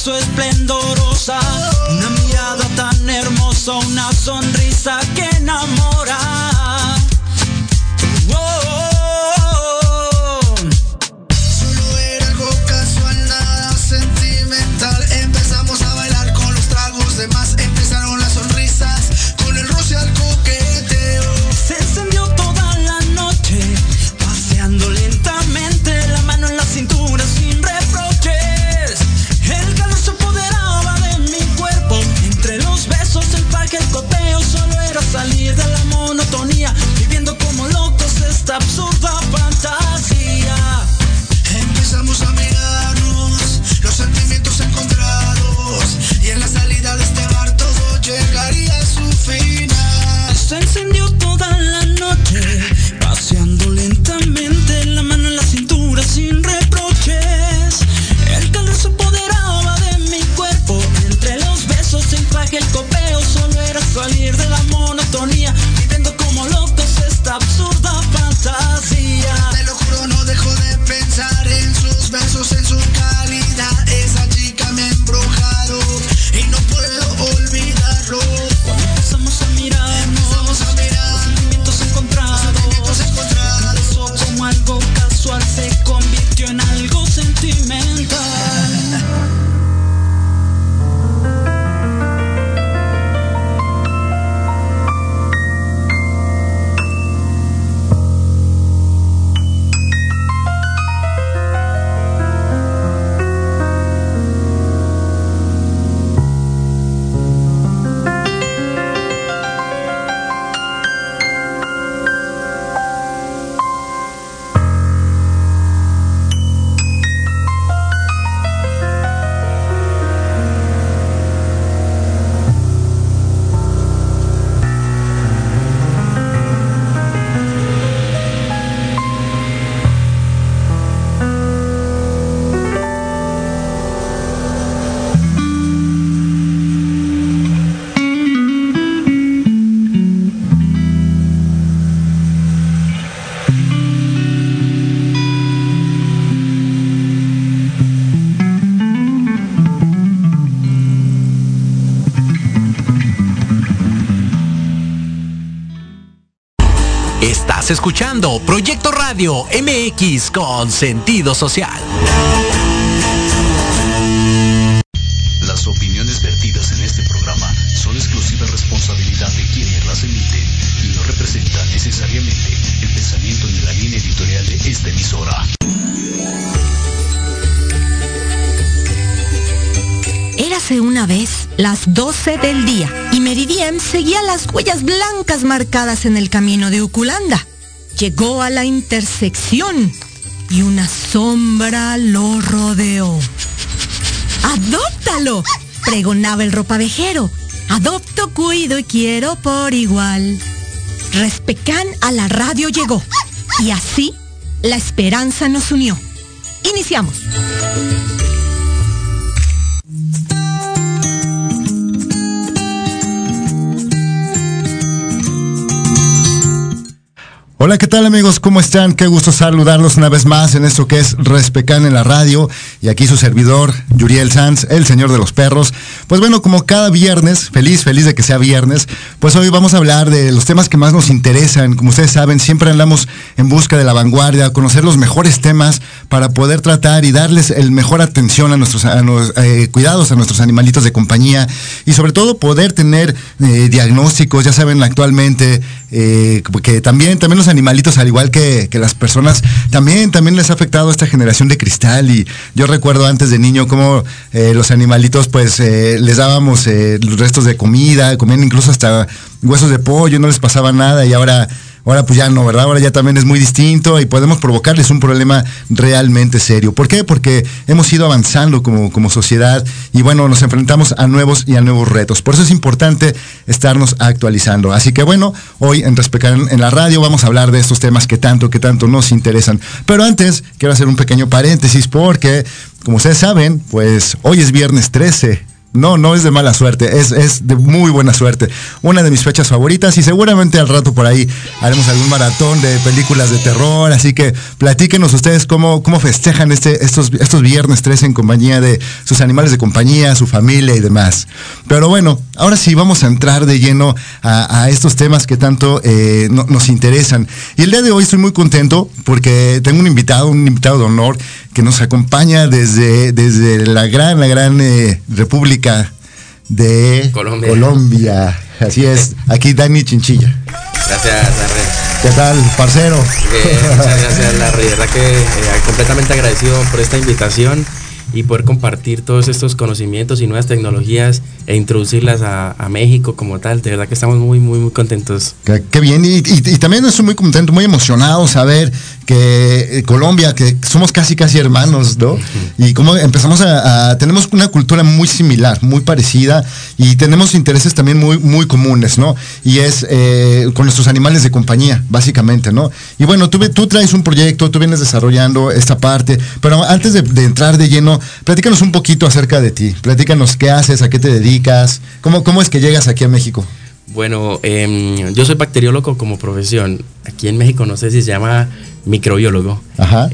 beso esplendorosa, una mirada tan hermosa, una sonrisa que enamora. Estás escuchando Proyecto Radio MX con sentido social. Las opiniones vertidas en este programa son exclusiva responsabilidad de quienes las emiten y no representan necesariamente el pensamiento ni la línea editorial de esta emisora. Érase una vez las 12 del día y Meridiem seguía las huellas blancas marcadas en el camino de Uculanda. Llegó a la intersección y una sombra lo rodeó. ¡Adóptalo! pregonaba el ropavejero. Adopto, cuido y quiero por igual. Respecán a la radio llegó y así la esperanza nos unió. Iniciamos. Hola, ¿qué tal amigos? ¿Cómo están? Qué gusto saludarlos una vez más en esto que es Respecan en la radio. Y aquí su servidor, Yuriel Sanz, el señor de los perros. Pues bueno, como cada viernes, feliz, feliz de que sea viernes, pues hoy vamos a hablar de los temas que más nos interesan. Como ustedes saben, siempre andamos en busca de la vanguardia, conocer los mejores temas para poder tratar y darles el mejor atención a nuestros a eh, cuidados a nuestros animalitos de compañía y sobre todo poder tener eh, diagnósticos, ya saben actualmente eh, que también, también los animalitos, al igual que, que las personas, también, también les ha afectado esta generación de cristal. Y yo recuerdo antes de niño cómo eh, los animalitos, pues, eh, les dábamos eh, los restos de comida, comían incluso hasta huesos de pollo, no les pasaba nada y ahora Ahora pues ya no, ¿verdad? Ahora ya también es muy distinto y podemos provocarles un problema realmente serio. ¿Por qué? Porque hemos ido avanzando como, como sociedad y bueno, nos enfrentamos a nuevos y a nuevos retos. Por eso es importante estarnos actualizando. Así que bueno, hoy en Respetar en la radio vamos a hablar de estos temas que tanto, que tanto nos interesan. Pero antes quiero hacer un pequeño paréntesis porque, como ustedes saben, pues hoy es viernes 13 No, no es de mala suerte, es, es de muy buena suerte. Una de mis fechas favoritas y seguramente al rato por ahí haremos algún maratón de películas de terror. Así que platíquenos ustedes cómo, cómo festejan este, estos, estos viernes 13 en compañía de sus animales de compañía, su familia y demás. Pero bueno, ahora sí vamos a entrar de lleno a, estos temas que tanto eh, nos interesan. Y el día de hoy estoy muy contento porque tengo un invitado, un invitado de honor que nos acompaña desde, desde la gran, la gran eh, República de Colombia. Así es, aquí Dani Chinchilla. Gracias, Larry. ¿Qué tal, parcero? muchas gracias, Larry. De verdad que eh, completamente agradecido por esta invitación y poder compartir todos estos conocimientos y nuevas tecnologías e introducirlas a, México como tal. De verdad que estamos muy, muy, muy contentos. Qué, bien. Y, también estoy muy contento, muy emocionado saber que eh, Colombia, que somos casi, casi hermanos, ¿no? Y como empezamos a, tenemos una cultura muy similar, muy parecida y tenemos intereses también muy, muy comunes, ¿no? Y es eh, con nuestros animales de compañía, básicamente, ¿no? Y bueno, tú, tú traes un proyecto, tú vienes desarrollando esta parte, pero antes de, de entrar de lleno, platícanos un poquito acerca de ti. Platícanos qué haces, a qué te dedicas, cómo, cómo es que llegas aquí a México. Bueno, em, yo soy bacteriólogo como profesión. Aquí en México no sé si se llama microbiólogo.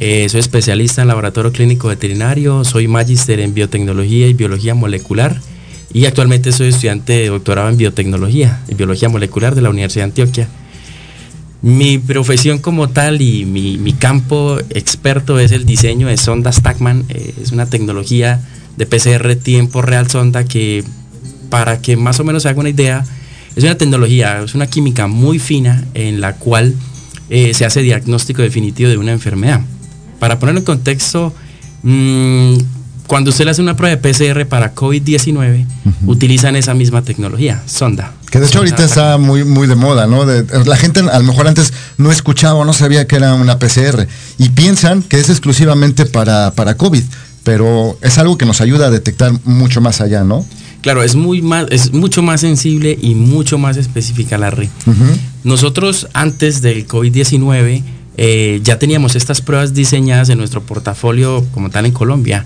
Eh, soy especialista en laboratorio clínico veterinario, soy magíster en biotecnología y biología molecular y actualmente soy estudiante de doctorado en biotecnología y biología molecular de la Universidad de Antioquia. Mi profesión como tal y mi, campo experto es el diseño de sondas TACMAN. Eh, es una tecnología de PCR tiempo real sonda que, para que más o menos se haga una idea, es una tecnología, es una química muy fina en la cual eh, se hace diagnóstico definitivo de una enfermedad. Para ponerlo en contexto, mmm, cuando usted le hace una prueba de PCR para COVID-19, utilizan esa misma tecnología, sonda. Que de hecho ahorita está muy, muy de moda, ¿no? la gente a lo mejor antes no escuchaba o no sabía que era una PCR y piensan que es exclusivamente para, para COVID, pero es algo que nos ayuda a detectar mucho más allá, ¿no? Claro, es, muy más, es mucho más sensible y mucho más específica la red. Nosotros antes del COVID-19 eh, ya teníamos estas pruebas diseñadas en nuestro portafolio como tal en Colombia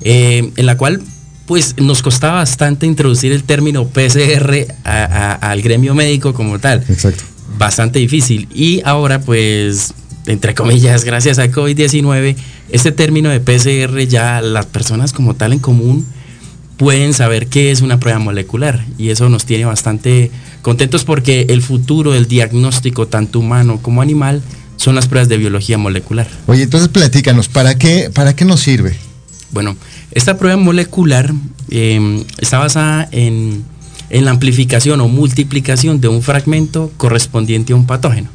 eh, en la cual pues nos costaba bastante introducir el término PCR al gremio médico como tal. Exacto. Bastante difícil. Y ahora pues, entre comillas, gracias a COVID-19, este término de PCR ya las personas como tal en común pueden saber qué es una prueba molecular. Y eso nos tiene bastante contentos porque el futuro del diagnóstico, tanto humano como animal, son las pruebas de biología molecular. Oye, entonces platícanos, ¿para qué, para qué nos sirve? Bueno, esta prueba molecular em, está basada en, la amplificación o multiplicación de un fragmento correspondiente a un patógeno.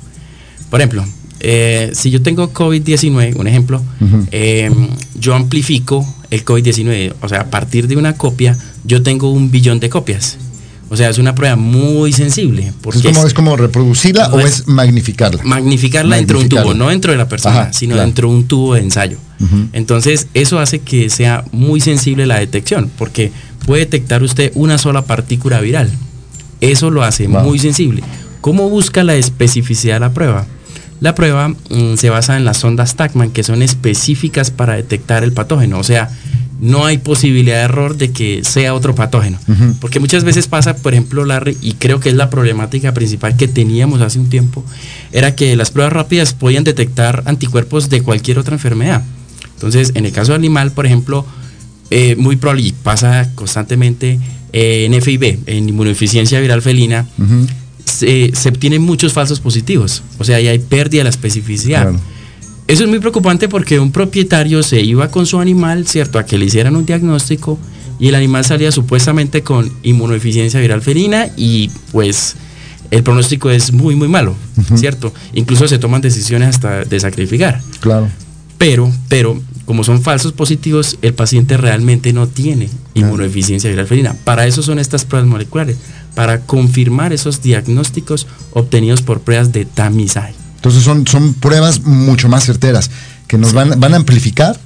Por ejemplo, eh, si yo tengo COVID-19, un ejemplo, em, yo amplifico el COVID-19, o sea, a partir de una copia, yo tengo un billón de copias. O sea, es una prueba muy sensible. Porque ¿Es, como, ¿Es como reproducirla o es magnificarla? Magnificarla dentro de un tubo, no dentro de la persona, sino dentro de un tubo de ensayo. Entonces, eso hace que sea muy sensible la detección, porque puede detectar usted una sola partícula viral. Eso lo hace muy sensible. ¿Cómo busca la especificidad de la prueba? La prueba mm, se basa en las sondas TACMAN, que son específicas para detectar el patógeno. O sea, no hay posibilidad de error de que sea otro patógeno. Porque muchas veces pasa, por ejemplo, Larry, y creo que es la problemática principal que teníamos hace un tiempo, era que las pruebas rápidas podían detectar anticuerpos de cualquier otra enfermedad. Entonces, en el caso animal, por ejemplo, eh, muy probable, pasa constantemente eh, en FIB, en inmunodeficiencia viral felina, se, obtienen muchos falsos positivos. O sea, ahí hay pérdida de la especificidad. Eso es muy preocupante porque un propietario se iba con su animal, ¿cierto?, a que le hicieran un diagnóstico y el animal salía supuestamente con inmunodeficiencia viral felina y pues el pronóstico es muy, muy malo, ¿cierto? Incluso se toman decisiones hasta de sacrificar. Claro. Pero, pero, como son falsos positivos, el paciente realmente no tiene inmunodeficiencia viral felina. Para eso son estas pruebas moleculares, para confirmar esos diagnósticos obtenidos por pruebas de tamizaje. Entonces son, son pruebas mucho más certeras, que nos van, van a amplificar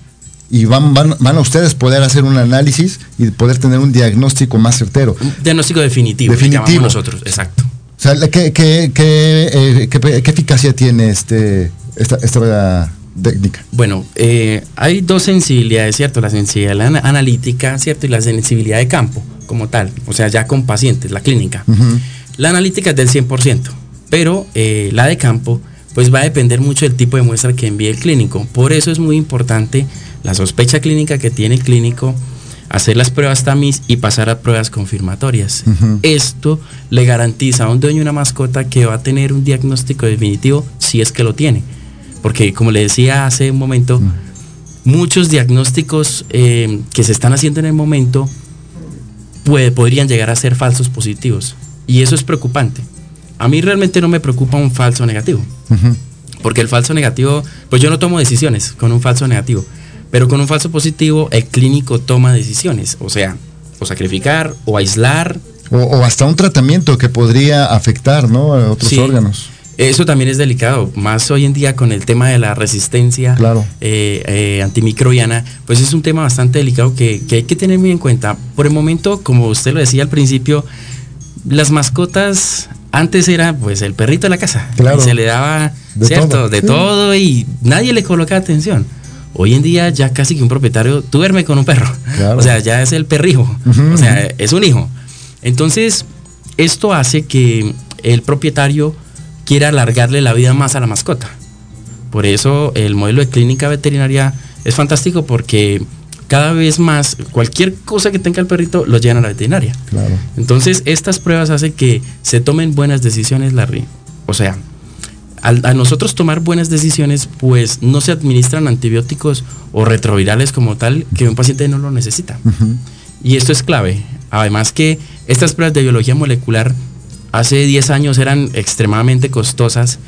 y van, van, van, a ustedes poder hacer un análisis y poder tener un diagnóstico más certero. Un diagnóstico definitivo. Definitivo. Nosotros, exacto. O sea, ¿qué, qué, qué, eh, eficacia tiene este, esta, esta técnica? Bueno, eh, hay dos sensibilidades, ¿cierto? La sensibilidad analítica, ¿cierto? Y la sensibilidad de campo. como tal, o sea, ya con pacientes, la clínica. La analítica es del 100%, pero eh, la de campo pues va a depender mucho del tipo de muestra que envíe el clínico. Por eso es muy importante la sospecha clínica que tiene el clínico, hacer las pruebas TAMIS y pasar a pruebas confirmatorias. Esto le garantiza a un dueño de una mascota que va a tener un diagnóstico definitivo si es que lo tiene. Porque como le decía hace un momento, muchos diagnósticos eh, que se están haciendo en el momento puede, podrían llegar a ser falsos positivos. Y eso es preocupante. A mí realmente no me preocupa un falso negativo. Porque el falso negativo, pues yo no tomo decisiones con un falso negativo. Pero con un falso positivo, el clínico toma decisiones. O sea, o sacrificar, o aislar. O, hasta un tratamiento que podría afectar, ¿no? A otros órganos. Eso también es delicado, más hoy en día con el tema de la resistencia eh, eh, antimicrobiana, pues es un tema bastante delicado que, hay que tener muy en cuenta. Por el momento, como usted lo decía al principio, las mascotas antes era pues el perrito de la casa. Y se le daba, ¿cierto? De todo y nadie le colocaba atención. Hoy en día ya casi que un propietario duerme con un perro. O sea, ya es el perrijo. o sea, es un hijo. Entonces, esto hace que el propietario quiera alargarle la vida más a la mascota. Por eso el modelo de clínica veterinaria es fantástico porque cada vez más cualquier cosa que tenga el perrito lo llevan a la veterinaria. Entonces estas pruebas hacen que se tomen buenas decisiones, Larry. O sea, al, a nosotros tomar buenas decisiones, pues no se administran antibióticos o retrovirales como tal que un paciente no lo necesita. Y esto es clave. Además que estas pruebas de biología molecular hace 10 años eran extremadamente costosas,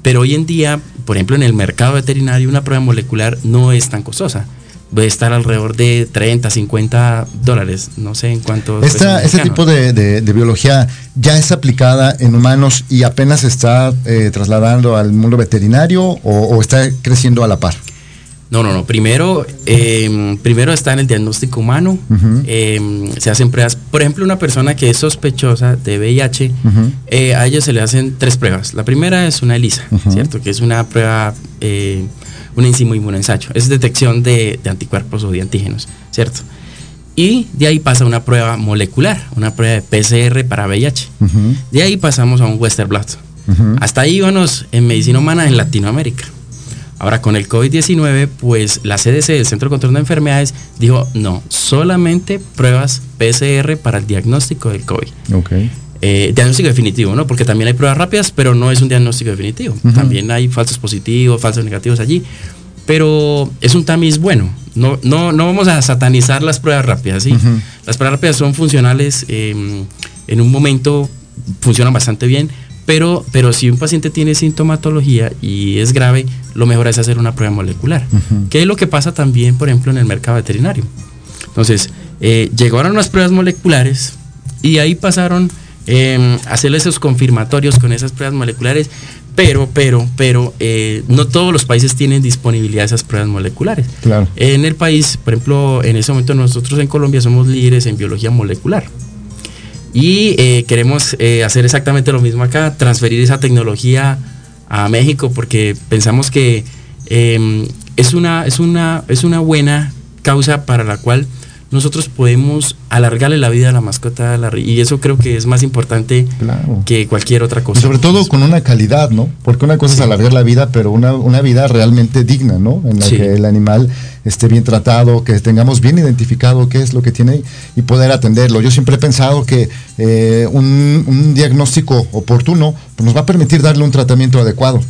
pero hoy en día, por ejemplo, en el mercado veterinario una prueba molecular no es tan costosa puede estar alrededor de 30, 50 dólares, no sé en cuánto. este tipo de, biología ya es aplicada en humanos y apenas está eh, trasladando al mundo veterinario o, está creciendo a la par. No, no, no. Primero, em, primero está en el diagnóstico humano. Em, se hacen pruebas. Por ejemplo, una persona que es sospechosa de VIH, eh, a ellos se le hacen tres pruebas. La primera es una ELISA, ¿cierto? Que es una prueba eh, un enzimo inmunensayo. Es detección de, anticuerpos o de antígenos, ¿cierto? Y de ahí pasa una prueba molecular, una prueba de PCR para VIH. De ahí pasamos a un Western blot. Hasta ahí íbamos en medicina humana en Latinoamérica. Ahora con el COVID-19, pues la CDC, el Centro de Control de Enfermedades, dijo, no, solamente pruebas PCR para el diagnóstico del COVID. Okay. Eh, diagnóstico definitivo, ¿no? Porque también hay pruebas rápidas, pero no es un diagnóstico definitivo. También hay falsos positivos, falsos negativos allí. Pero es un tamiz bueno. No, no, no vamos a satanizar las pruebas rápidas, ¿sí? Las pruebas rápidas son funcionales em, en un momento, funcionan bastante bien, pero, pero si un paciente tiene sintomatología y es grave, lo mejor es hacer una prueba molecular. ¿Qué es lo que pasa también, por ejemplo, en el mercado veterinario? Entonces, eh, llegaron unas pruebas moleculares y ahí pasaron eh, hacer esos confirmatorios con esas pruebas moleculares, pero, pero, pero, eh, no todos los países tienen disponibilidad de esas pruebas moleculares. Claro. En el país, por ejemplo, en ese momento nosotros en Colombia somos líderes en biología molecular. Y eh, queremos eh, hacer exactamente lo mismo acá, transferir esa tecnología a México, porque pensamos que em, es, una, es, una, es una buena causa para la cual nosotros podemos alargarle la vida a la mascota y eso creo que es más importante que cualquier otra cosa. sobre todo con una calidad, ¿no? Porque una cosa es alargar la vida, pero una, vida realmente digna, ¿no? En la que el animal esté bien tratado, que tengamos bien identificado qué es lo que tiene y poder atenderlo. Yo siempre he pensado que eh, un, un diagnóstico oportuno pues, nos va a permitir darle un tratamiento adecuado.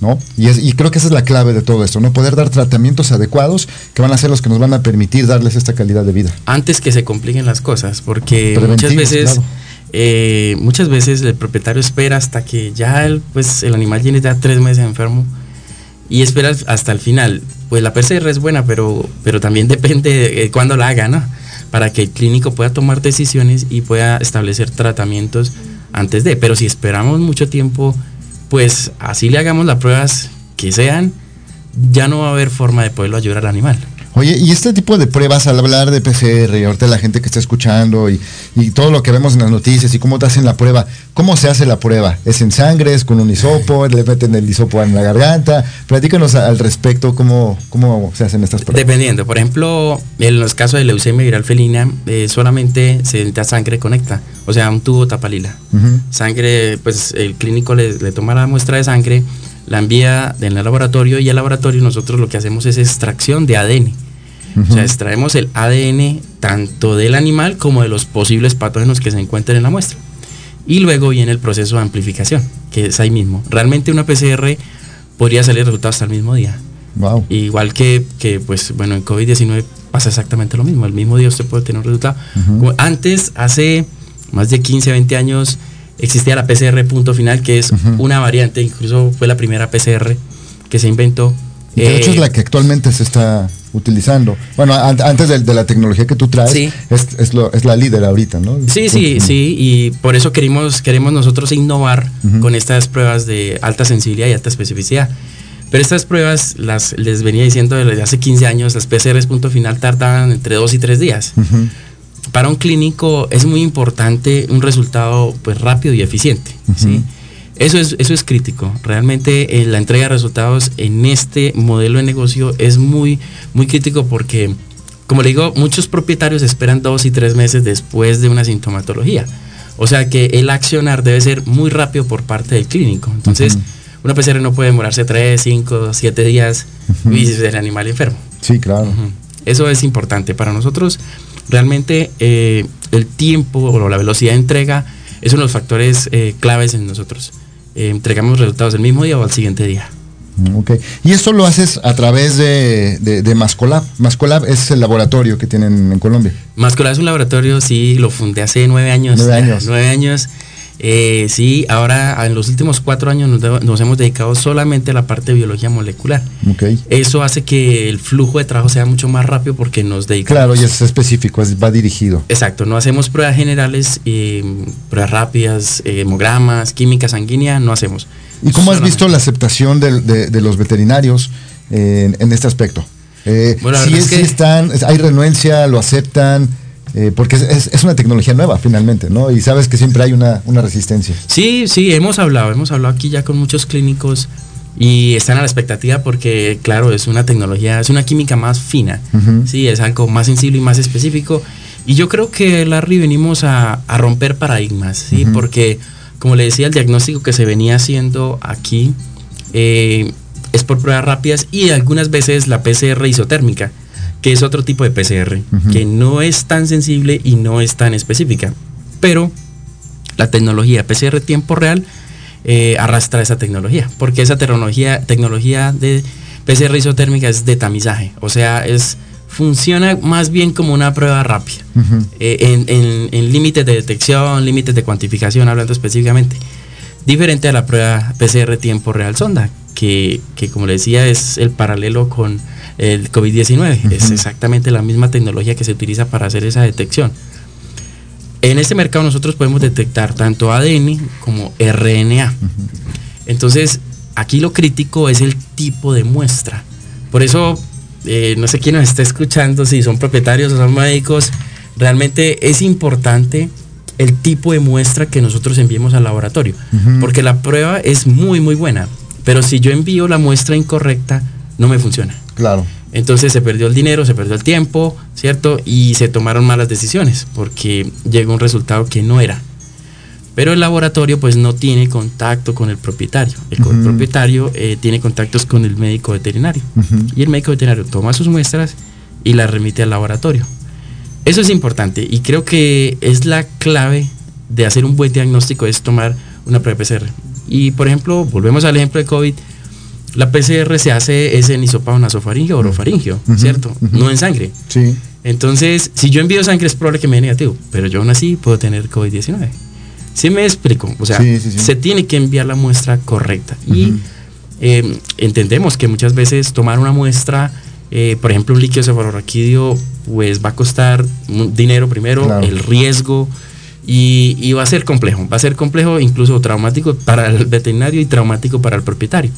¿No? Y, y, creo que esa es la clave de todo esto, ¿no? Poder dar tratamientos adecuados que van a ser los que nos van a permitir darles esta calidad de vida. Antes que se compliquen las cosas, porque muchas veces, eh, muchas veces el propietario espera hasta que ya el, pues, el animal tiene ya tres meses enfermo y espera hasta el final. Pues la PCR es buena, pero, pero también depende de cuándo la haga, ¿no? Para que el clínico pueda tomar decisiones y pueda establecer tratamientos antes de. Pero si esperamos mucho tiempo, pues así le hagamos las pruebas que sean, ya no va a haber forma de poderlo ayudar al animal. Oye, y este tipo de pruebas, al hablar de PCR, y ahorita la gente que está escuchando y, todo lo que vemos en las noticias y cómo te hacen la prueba, ¿cómo se hace la prueba? ¿Es en sangre? ¿Es con un hisopo? ¿Le meten el hisopo en la garganta? Platícanos al respecto cómo, cómo se hacen estas pruebas. Dependiendo, por ejemplo, en los casos de leucemia viral felina, eh, solamente se necesita sangre conecta, o sea, un tubo tapalila. Sangre, pues el clínico le, le toma la muestra de sangre, la envía en el laboratorio y el laboratorio nosotros lo que hacemos es extracción de ADN o sea, extraemos el ADN tanto del animal como de los posibles patógenos que se encuentren en la muestra. Y luego viene el proceso de amplificación, que es ahí mismo. Realmente una PCR podría salir resultado hasta el mismo día. Wow. Igual que, que, pues, bueno, en COVID-19 pasa exactamente lo mismo. El mismo día usted puede tener un resultado. Antes, hace más de 15, 20 años, existía la PCR punto final, que es una variante, incluso fue la primera PCR que se inventó. de hecho es eh, la que actualmente se está utilizando. Bueno, antes de, la tecnología que tú traes, es, es, la líder ahorita, ¿no? Sí, sí, sí, y por eso queremos, queremos nosotros innovar con estas pruebas de alta sensibilidad y alta especificidad. Pero estas pruebas, las les venía diciendo desde hace 15 años, las PCRs punto final tardan entre 2 y 3 días. Para un clínico es muy importante un resultado pues rápido y eficiente, ¿sí? Eso es, eso es crítico. Realmente eh, la entrega de resultados en este modelo de negocio es muy, muy crítico porque, como le digo, muchos propietarios esperan dos y tres meses después de una sintomatología. O sea que el accionar debe ser muy rápido por parte del clínico. Entonces, una PCR no puede demorarse tres, cinco, siete días y el animal enfermo. Sí, claro. Eso es importante. Para nosotros, realmente eh, el tiempo o la velocidad de entrega es uno de los factores eh, claves en nosotros. Eh, entregamos resultados el mismo día o al siguiente día. Ok. Y esto lo haces a través de, de, Mascolab. Mascolab es el laboratorio que tienen en Colombia. Mascolab es un laboratorio, sí, lo fundé hace nueve años. Nueve años. Nueve años. Eh, sí, ahora en los últimos cuatro años nos, hemos dedicado solamente a la parte de biología molecular. Okay. Eso hace que el flujo de trabajo sea mucho más rápido porque nos dedicamos. Claro, y es específico, va dirigido. Exacto, no hacemos pruebas generales, eh, pruebas rápidas, eh, hemogramas, química sanguínea, no hacemos. ¿Y cómo has visto la aceptación de, los veterinarios en, este aspecto? bueno, si, es, que... están, hay renuencia, lo aceptan. Eh, porque es, una tecnología nueva finalmente, ¿no? Y sabes que siempre hay una, resistencia. Sí, sí, hemos hablado, hemos hablado aquí ya con muchos clínicos y están a la expectativa porque, claro, es una tecnología, es una química más fina, sí, es algo más sensible y más específico. Y yo creo que, Larry, venimos a, romper paradigmas, ¿sí? Porque, como le decía, el diagnóstico que se venía haciendo aquí eh, es por pruebas rápidas y algunas veces la PCR isotérmica que es otro tipo de PCR, que no es tan sensible y no es tan específica. Pero la tecnología PCR tiempo real eh, arrastra esa tecnología, porque esa tecnología, tecnología de PCR isotérmica es de tamizaje, o sea, es funciona más bien como una prueba rápida, eh, en, límites de detección, límites de cuantificación, hablando específicamente, diferente a la prueba PCR tiempo real sonda, que, que como le decía es el paralelo con el COVID-19. Es exactamente la misma tecnología que se utiliza para hacer esa detección. En este mercado nosotros podemos detectar tanto ADN como RNA. Entonces, aquí lo crítico es el tipo de muestra. Por eso, eh, no sé quién nos está escuchando, si son propietarios o son médicos, realmente es importante el tipo de muestra que nosotros enviemos al laboratorio, porque la prueba es muy, muy buena, pero si yo envío la muestra incorrecta, no me funciona. Claro. Entonces se perdió el dinero, se perdió el tiempo, ¿cierto? Y se tomaron malas decisiones porque llegó un resultado que no era. Pero el laboratorio pues no tiene contacto con el propietario. El, propietario eh, tiene contactos con el médico veterinario. Y el médico veterinario toma sus muestras y las remite al laboratorio. Eso es importante y creo que es la clave de hacer un buen diagnóstico, es tomar una prueba PCR. Y por ejemplo, volvemos al ejemplo de COVID, la PCR se hace es en hisopado nasofaringio o orofaringio, ¿cierto? No en sangre. Sí. Entonces, si yo envío sangre es probable que me dé negativo, pero yo aún así puedo tener COVID-19. ¿Sí me explico? O sea, se tiene que enviar la muestra correcta. Y eh, entendemos que muchas veces tomar una muestra, eh, por ejemplo, un líquido cefalorraquídeo, pues va a costar dinero primero, el riesgo, y, y, va a ser complejo. Va a ser complejo, incluso traumático para el veterinario y traumático para el propietario.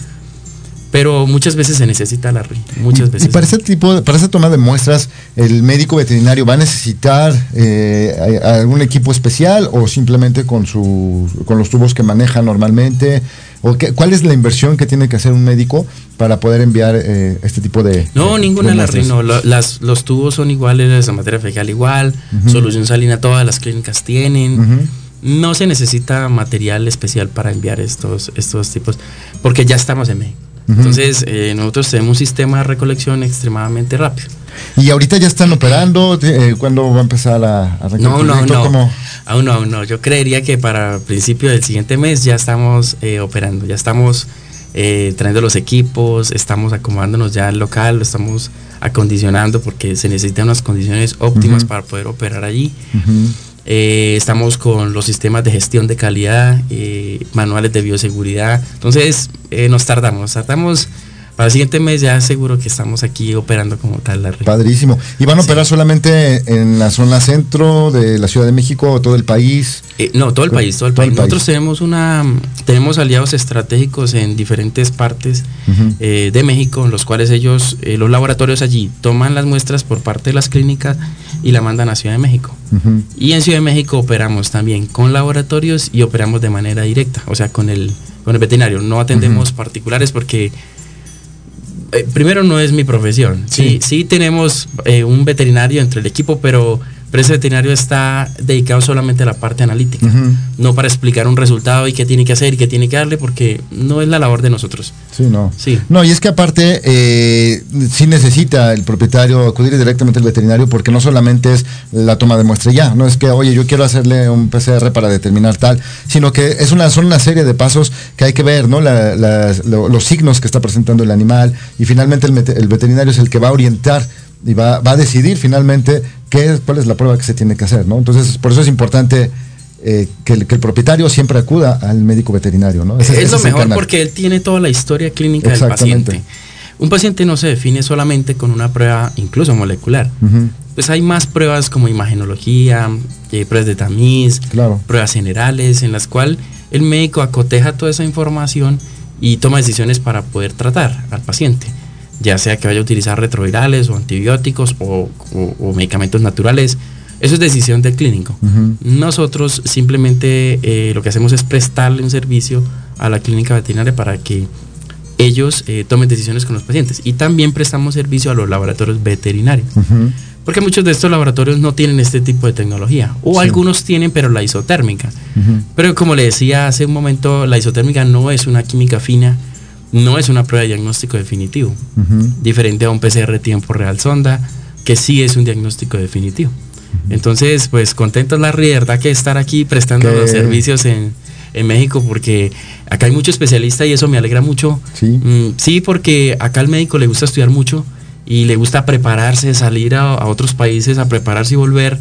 Pero muchas veces se necesita la RI, muchas veces. Y para ese tipo, para esa toma de muestras, el médico veterinario va a necesitar eh, algún equipo especial o simplemente con su, con los tubos que maneja normalmente. ¿O qué, ¿Cuál es la inversión que tiene que hacer un médico para poder enviar eh, este tipo de... No, ninguna la RI, no. Las, los tubos son iguales, la materia fecal igual, solución salina todas las clínicas tienen. No se necesita material especial para enviar estos, estos tipos, porque ya estamos en México. Entonces, eh, nosotros tenemos un sistema de recolección extremadamente rápido. ¿Y ahorita ya están operando? Eh, ¿Cuándo va a empezar a, a No, no, no. Aún no, aún no. Yo creería que para principio del siguiente mes ya estamos eh, operando, ya estamos trayendo los equipos, estamos acomodándonos ya al local, lo estamos acondicionando porque se necesitan unas condiciones óptimas para poder operar allí. Eh, estamos con los sistemas de gestión de calidad, eh, manuales de bioseguridad. Entonces, eh, nos tardamos, tardamos para el siguiente mes ya seguro que estamos aquí operando como tal la red. Padrísimo. ¿Y van a operar solamente en la zona centro de la Ciudad de México o todo el país? Eh, no, todo el país, todo el país. Nosotros tenemos una tenemos aliados estratégicos en diferentes partes eh, de México, en los cuales ellos, eh, los laboratorios allí, toman las muestras por parte de las clínicas y la mandan a Ciudad de México. Y en Ciudad de México operamos también con laboratorios y operamos de manera directa, o sea, con el, con el veterinario. No atendemos particulares porque eh, primero no es mi profesión. Sí, sí, tenemos eh, un veterinario entre el equipo, pero pero ese veterinario está dedicado solamente a la parte analítica, no para explicar un resultado y qué tiene que hacer y qué tiene que darle, porque no es la labor de nosotros. Sí, no. Sí. No, y es que aparte, eh, sí necesita el propietario acudir directamente al veterinario, porque no solamente es la toma de muestra ya, no es que, oye, yo quiero hacerle un PCR para determinar tal, sino que es una, son una serie de pasos que hay que ver, ¿no? los signos que está presentando el animal, y finalmente el veterinario es el que va a orientar y va, a decidir finalmente qué, cuál es la prueba que se tiene que hacer, ¿no? Entonces, por eso es importante eh, que, el, propietario siempre acuda al médico veterinario, ¿no? es lo mejor porque él tiene toda la historia clínica del paciente. Un paciente no se define solamente con una prueba, incluso molecular. Pues hay más pruebas como imagenología, eh, pruebas de tamiz, pruebas generales, en las cuales el médico acoteja toda esa información y toma decisiones para poder tratar al paciente ya sea que vaya a utilizar retrovirales o antibióticos o, medicamentos naturales. Eso es decisión del clínico. Nosotros simplemente eh, lo que hacemos es prestarle un servicio a la clínica veterinaria para que ellos eh, tomen decisiones con los pacientes. Y también prestamos servicio a los laboratorios veterinarios. Porque muchos de estos laboratorios no tienen este tipo de tecnología. O algunos tienen, pero la isotérmica. Pero como le decía hace un momento, la isotérmica no es una química fina no es una prueba de diagnóstico definitivo, diferente a un PCR tiempo real sonda, que sí es un diagnóstico definitivo. Entonces, pues contentos la verdad que estar aquí prestando los servicios en, México, porque acá hay mucho especialista y eso me alegra mucho. Sí. Mm, sí, porque acá al médico le gusta estudiar mucho y le gusta prepararse, salir a otros países a prepararse y volver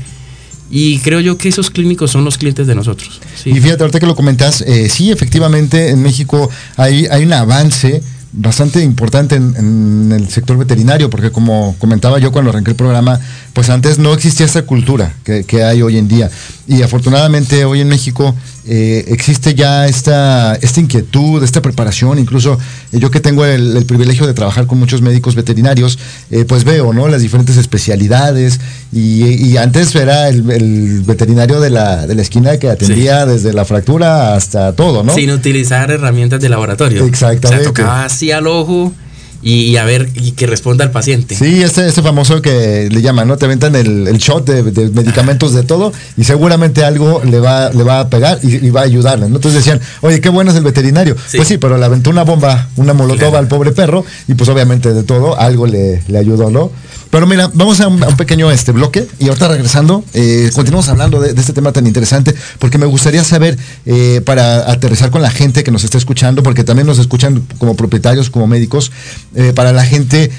y creo yo que esos clínicos son los clientes de nosotros. Y fíjate, ahorita que lo comentas, eh, sí, efectivamente, en México hay, hay un avance bastante importante en, el sector veterinario, porque como comentaba yo cuando arranqué el programa, pues antes no existía esa cultura que, que hay hoy en día. Y afortunadamente hoy en México eh, existe ya esta, esta inquietud, esta preparación, incluso eh, yo que tengo el, privilegio de trabajar con muchos médicos veterinarios, eh, pues veo ¿no? las diferentes especialidades y, antes era el, veterinario de la, de la, esquina que atendía desde la fractura hasta todo, ¿no? Sin utilizar herramientas de laboratorio. Exactamente. O tocaba así al ojo y, a ver y que responda al paciente. Sí, ese, ese famoso que le llaman, ¿no? Te aventan el, el shot de, medicamentos de todo y seguramente algo le va, le va a pegar y, va a ayudarle, ¿no? Entonces decían, oye, qué bueno es el veterinario. Pues sí, pero le aventó una bomba, una molotov al pobre perro y pues obviamente de todo algo le, le ayudó, ¿no? Pero mira, vamos a un, pequeño este bloque y ahorita regresando, eh, continuamos hablando de, este tema tan interesante, porque me gustaría saber, eh, para aterrizar con la gente que nos está escuchando, porque también nos escuchan como propietarios, como médicos, eh, para la gente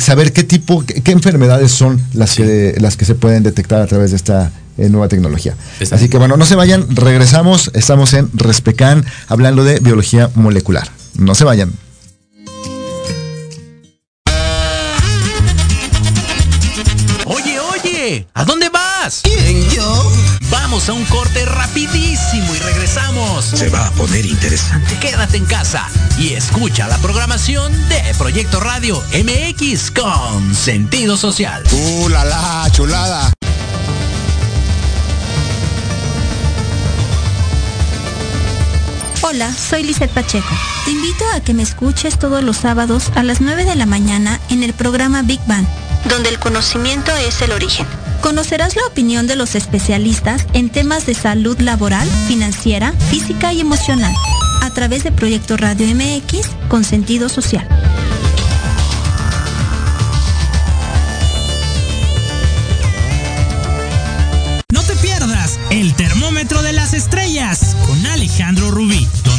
saber qué tipo, qué, enfermedades son las, que, las que se pueden detectar a través de esta nueva tecnología. Así que bueno, no se vayan, regresamos, estamos en Respecan hablando de biología molecular. No se vayan. ¿A dónde vas? ¿Quién? Vamos a un corte rapidísimo y regresamos. Se va a poner interesante. Quédate en casa y escucha la programación de Proyecto Radio MX con sentido social. ¡Uh, la, la chulada! Hola, soy Lizeth Pacheco. Te invito a que me escuches todos los sábados a las 9 de la mañana en el programa Big Bang, donde el conocimiento es el origen. Conocerás la opinión de los especialistas en temas de salud laboral, financiera, física y emocional, a través de Proyecto Radio MX con sentido social. No te pierdas el termómetro de las estrellas con Alejandro Rubí,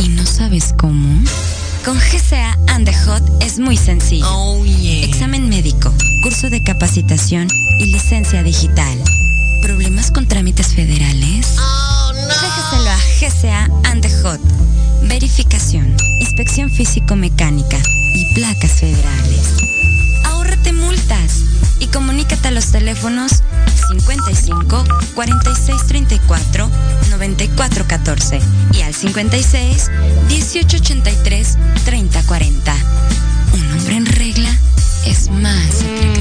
y no sabes cómo? Con GCA and the Hot es muy sencillo. Oh, yeah. Examen médico, curso de capacitación y licencia digital. ¿Problemas con trámites federales? Oh, Déjaselo a GCA and the Hot. Verificación, inspección físico-mecánica y placas federales. Comunícate a los teléfonos 55 46 34 94 14 y al 56 18 83 30 40. Un hombre en regla es más atractivo.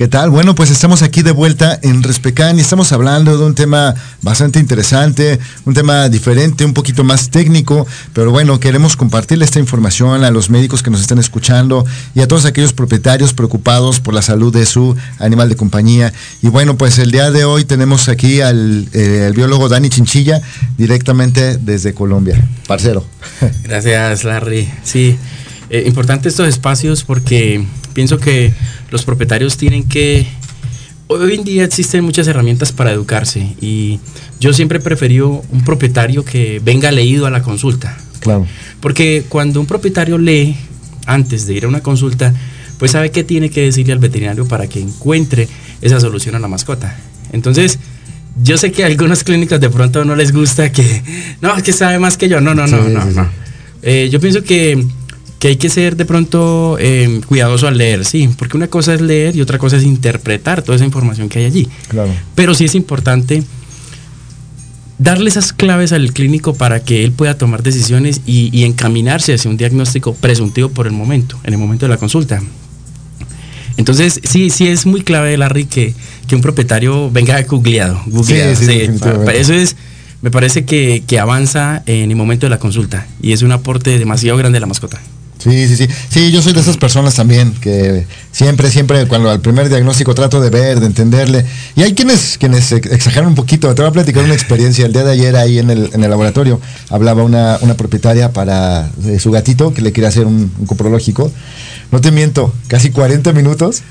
¿Qué tal? Bueno, pues estamos aquí de vuelta en Respecan y estamos hablando de un tema bastante interesante, un tema diferente, un poquito más técnico, pero bueno, queremos compartirle esta información a los médicos que nos están escuchando y a todos aquellos propietarios preocupados por la salud de su animal de compañía. Y bueno, pues el día de hoy tenemos aquí al eh, biólogo Dani Chinchilla directamente desde Colombia. Parcero. Gracias, Larry. Sí, eh, importante estos espacios porque pienso que los propietarios tienen que... Hoy en día existen muchas herramientas para educarse y yo siempre he preferido un propietario que venga leído a la consulta. Claro. Porque cuando un propietario lee antes de ir a una consulta, pues sabe qué tiene que decirle al veterinario para que encuentre esa solución a la mascota. Entonces, yo sé que a algunas clínicas de pronto no les gusta que, no, es que sabe más que yo. No, no, no, Sí, no, sí, sí. no. Eh, yo pienso que, que hay que ser de pronto eh, cuidadoso al leer, sí, porque una cosa es leer y otra cosa es interpretar toda esa información que hay allí. Claro. Pero sí es importante darle esas claves al clínico para que él pueda tomar decisiones y, y encaminarse hacia un diagnóstico presuntivo por el momento, en el momento de la consulta. Entonces, sí, sí es muy clave, Larry, que, que un propietario venga googleado. googleado, sí, sí. Pa- eso es, me parece que, que avanza en el momento de la consulta y es un aporte demasiado grande a la mascota. Sí, sí, sí. Sí, yo soy de esas personas también que siempre, siempre, cuando al primer diagnóstico trato de ver, de entenderle. Y hay quienes, quienes ex- exageran un poquito. Te voy a platicar una experiencia. El día de ayer ahí en el, en el laboratorio hablaba una, una propietaria para su gatito que le quería hacer un, un coprológico. No te miento, casi 40 minutos.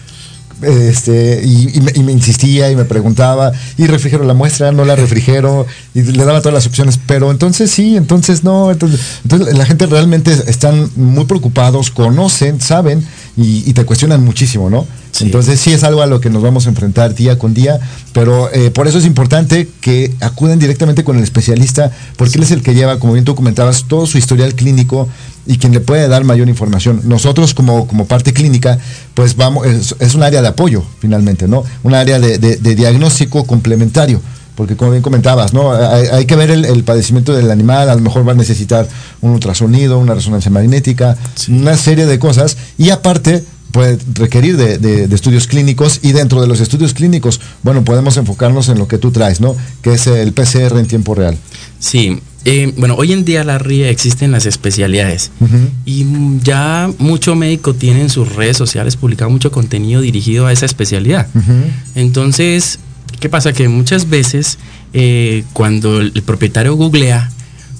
Este, y, me, insistía y me preguntaba, y refrigero la muestra, no la refrigero, y le daba todas las opciones, pero entonces sí, entonces no, entonces la gente realmente están muy preocupados, conocen, saben, y, te cuestionan muchísimo, ¿no? Entonces sí es algo a lo que nos vamos a enfrentar día con día, pero eh, por eso es importante que acuden directamente con el especialista, porque él es el que lleva, como bien tú comentabas, todo su historial clínico y quien le puede dar mayor información. Nosotros como, como parte clínica, pues vamos, es, un área de apoyo finalmente, ¿no? Un área de, diagnóstico complementario porque como bien comentabas, ¿no? Hay, que ver el, padecimiento del animal, a lo mejor va a necesitar un ultrasonido, una resonancia magnética, una serie de cosas, y aparte puede requerir de, estudios clínicos y dentro de los estudios clínicos, bueno, podemos enfocarnos en lo que tú traes, ¿no? Que es el PCR en tiempo real. Sí, eh, bueno, hoy en día la RIE existen las especialidades y ya mucho médico tiene en sus redes sociales publicado mucho contenido dirigido a esa especialidad. Entonces, ¿qué pasa? Que muchas veces eh, cuando el, propietario googlea,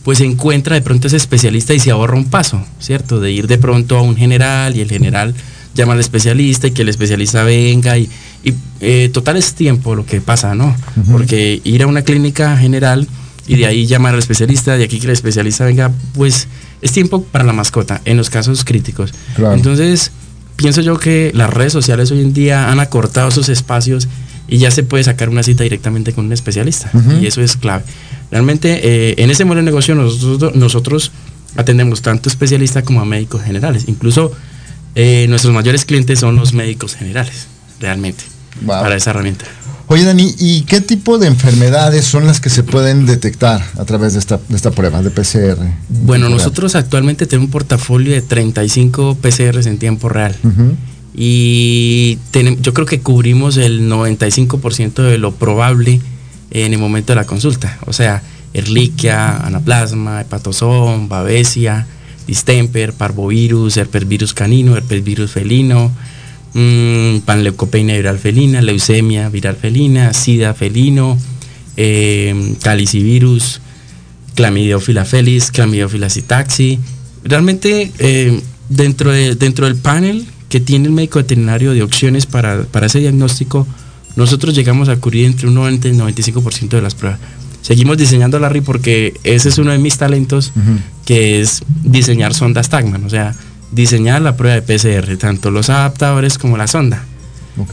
pues encuentra de pronto ese especialista y se ahorra un paso, ¿cierto? De ir de pronto a un general y el general llama al especialista y que el especialista venga y, eh, total es tiempo lo que pasa, ¿no? Porque ir a una clínica general y de ahí llamar al especialista, de aquí que el especialista venga, pues es tiempo para la mascota en los casos críticos. Entonces, pienso yo que las redes sociales hoy en día han acortado esos espacios y ya se puede sacar una cita directamente con un especialista y eso es clave. Realmente eh, en ese modelo de negocio nosotros, nosotros atendemos tanto especialistas como a médicos generales. Incluso eh, nuestros mayores clientes son los médicos generales, realmente, para esa herramienta. Oye, Dani, ¿y qué tipo de enfermedades son las que se pueden detectar a través de esta, prueba de PCR? Bueno, nosotros actualmente tenemos un portafolio de 35 PCRs en tiempo real. Y yo creo que cubrimos el 95% de lo probable en el momento de la consulta. O sea, Erliquia, anaplasma, hepatosón, babesia, distemper, parvovirus, herpesvirus canino, herpesvirus felino, mmm, panleucopenia viral felina, leucemia viral felina, sida felino, eh, calicivirus, clamidiófila felis, clamidiófila citaxi. Realmente eh, dentro, de, dentro del panel que tiene el médico veterinario de opciones para, para ese diagnóstico, nosotros llegamos a cubrir entre un 90 y 95% de las pruebas seguimos diseñando Larry porque ese es uno de mis talentos, que es diseñar sondas Tagman, o sea, diseñar la prueba de PCR, tanto los adaptadores como la sonda.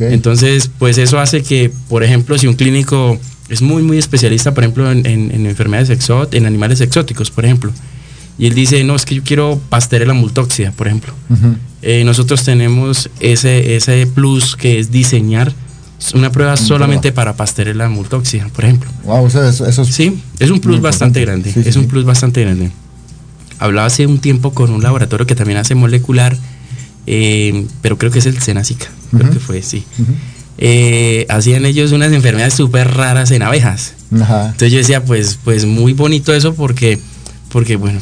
Entonces, pues eso hace que, por ejemplo, si un clínico es muy, muy especialista, por ejemplo, en, enfermedades exóticas, en animales exóticos, por ejemplo, y él dice, no, es que yo quiero pastelera multóxida, por ejemplo. Eh, nosotros tenemos ese, ese plus que es diseñar una prueba solamente para Pasteurella multoxia, por ejemplo. Wow, eso, eso es sí, es un plus bastante grande. es un plus bastante grande. Hablaba hace un tiempo con un laboratorio que también hace molecular, eh, pero creo que es el Senacica, creo que fue, sí. Eh, hacían ellos unas enfermedades súper raras en abejas. Entonces yo decía, pues, pues muy bonito eso porque, porque bueno,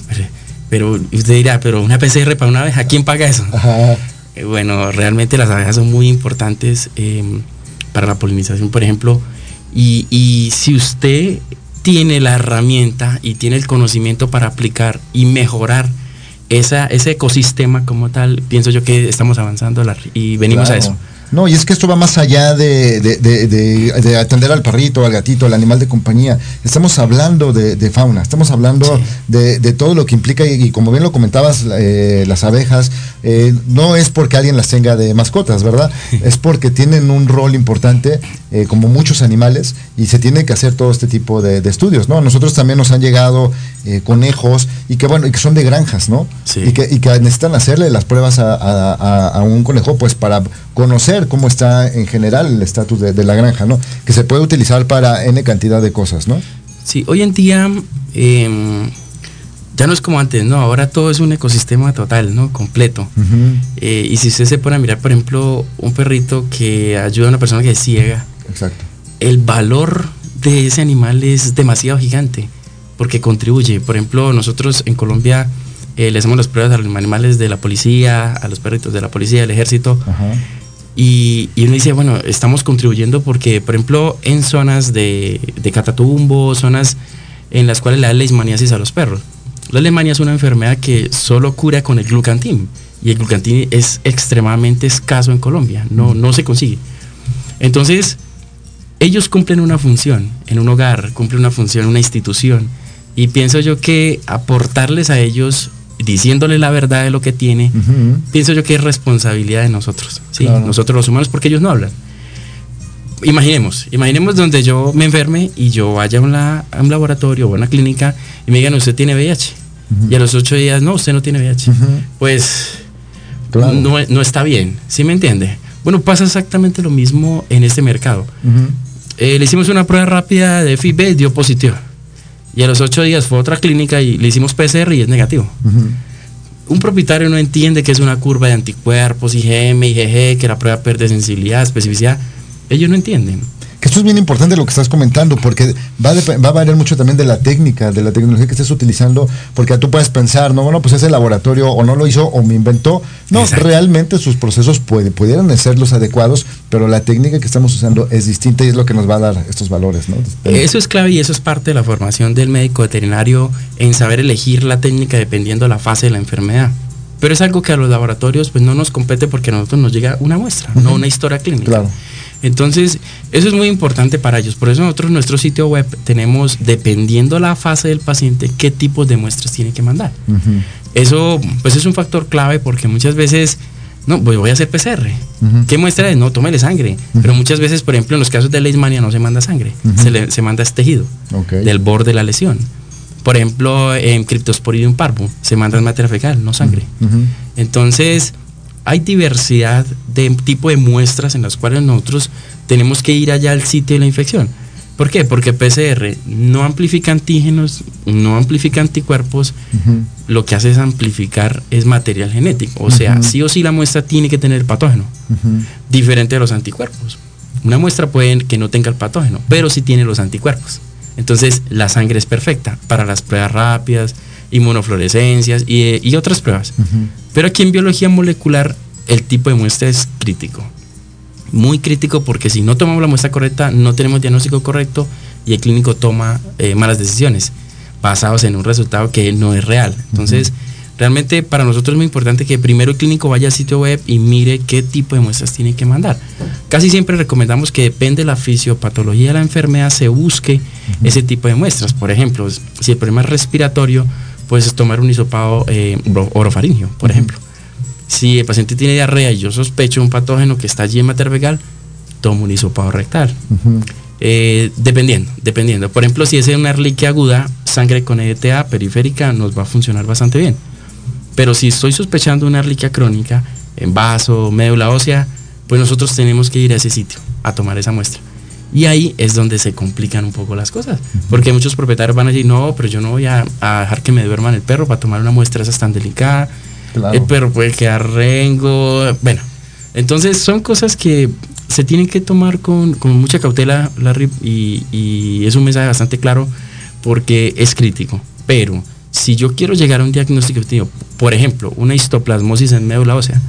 pero, usted dirá, pero una PCR para una abeja, ¿quién paga eso? Eh, bueno, realmente las abejas son muy importantes para la polinización, por ejemplo, y, si usted tiene la herramienta y tiene el conocimiento para aplicar y mejorar esa, ese ecosistema como tal, pienso yo que estamos avanzando y venimos a eso. No, y es que esto va más allá de, atender al perrito, al gatito, al animal de compañía. Estamos hablando de, fauna, estamos hablando de, todo lo que implica, y, como bien lo comentabas, eh, las abejas, eh, no es porque alguien las tenga de mascotas, ¿verdad? es porque tienen un rol importante, eh, como muchos animales, y se tiene que hacer todo este tipo de, estudios, ¿no? Nosotros también nos han llegado conejos, y que bueno, y que son de granjas, ¿no? Y, que, necesitan hacerle las pruebas a un conejo, pues para conocer cómo está en general el estatus de, la granja, ¿no? Que se puede utilizar para N cantidad de cosas, ¿no? Sí, hoy en día em, ya no es como antes, ¿no? Ahora todo es un ecosistema total, ¿no? Completo. Eh, y si usted se pone a mirar, por ejemplo, un perrito que ayuda a una persona que es ciega. Exacto. El valor de ese animal es demasiado gigante porque contribuye. Por ejemplo, nosotros en Colombia eh, le hacemos las pruebas a los animales de la policía, a los perritos de la policía, del ejército. Ajá. Y, uno dice, bueno, estamos contribuyendo porque, por ejemplo, en zonas de, de catatumbo, zonas en las cuales le da leishmaniasis a los perros. La leishmania es una enfermedad que solo cura con el glucantín y el glucantín es extremadamente escaso en Colombia, no, no se consigue. Entonces, ellos cumplen una función en un hogar, cumplen una función en una institución y pienso yo que aportarles a ellos diciéndole la verdad de lo que tiene, pienso yo que es responsabilidad de nosotros, ¿sí? nosotros los humanos, porque ellos no hablan. Imaginemos, imaginemos donde yo me enferme y yo vaya a, un laboratorio o a una clínica y me digan, usted tiene VIH. Y a los ocho días, no, usted no tiene VIH. Pues no, no, está bien, ¿sí me entiende? Bueno, pasa exactamente lo mismo en este mercado. Eh, le hicimos una prueba rápida de FIB, dio positivo. Y a los ocho días fue a otra clínica y le hicimos PCR y es negativo. Un propietario no entiende que es una curva de anticuerpos, IgM, IgG, que la prueba pierde sensibilidad, especificidad. Ellos no entienden. Esto es bien importante lo que estás comentando, porque va a, va a variar mucho también de la técnica, de la tecnología que estés utilizando, porque tú puedes pensar, no, bueno, pues ese laboratorio o no lo hizo o me inventó. No, realmente sus procesos puede, pudieran ser los adecuados, pero la técnica que estamos usando es distinta y es lo que nos va a dar estos valores. ¿no? Eso es clave y eso es parte de la formación del médico veterinario en saber elegir la técnica dependiendo de la fase de la enfermedad. Pero es algo que a los laboratorios pues no nos compete porque a nosotros nos llega una muestra, no una historia clínica. Claro. Entonces, eso es muy importante para ellos. Por eso nosotros en nuestro sitio web tenemos, dependiendo la fase del paciente, qué tipos de muestras tiene que mandar. Eso, pues es un factor clave porque muchas veces, no, voy, a hacer PCR. ¿Qué muestra es? No, tómele sangre. Pero muchas veces, por ejemplo, en los casos de leishmania no se manda sangre, se, le, se manda este tejido del borde de la lesión. Por ejemplo, en Cryptosporidium parvo se manda materia fecal, no sangre. Entonces, hay diversidad de tipo de muestras en las cuales nosotros tenemos que ir allá al sitio de la infección. ¿Por qué? Porque PCR no amplifica antígenos, no amplifica anticuerpos, lo que hace es amplificar es material genético. O sea, sí o sí la muestra tiene que tener el patógeno, diferente de los anticuerpos. Una muestra puede que no tenga el patógeno, pero sí tiene los anticuerpos. Entonces la sangre es perfecta para las pruebas rápidas, inmunofluorescencias y, otras pruebas. Pero aquí en biología molecular el tipo de muestra es crítico. Muy crítico porque si no tomamos la muestra correcta, no tenemos diagnóstico correcto y el clínico toma eh, malas decisiones basados en un resultado que no es real. Entonces, realmente para nosotros es muy importante que primero el clínico vaya al sitio web y mire qué tipo de muestras tiene que mandar. Casi siempre recomendamos que depende de la fisiopatología de la enfermedad, se busque ese tipo de muestras. Por ejemplo, si el problema es respiratorio, puedes tomar un hisopado eh, orofaringio, por ejemplo. Si el paciente tiene diarrea y yo sospecho un patógeno que está allí en mater tomo un hisopado rectal. Eh, dependiendo, dependiendo. Por ejemplo, si es una erliquia aguda, sangre con ETA periférica nos va a funcionar bastante bien. Pero si estoy sospechando una erliquia crónica, en vaso, médula ósea, pues nosotros tenemos que ir a ese sitio a tomar esa muestra. Y ahí es donde se complican un poco las cosas. Porque muchos propietarios van a decir, no, pero yo no voy a, dejar que me duerman el perro para tomar una muestra esa tan delicada. El perro puede quedar rengo. Bueno, entonces son cosas que se tienen que tomar con, mucha cautela, Larry, y, es un mensaje bastante claro porque es crítico. Pero si yo quiero llegar a un diagnóstico por ejemplo, una histoplasmosis en médula ósea,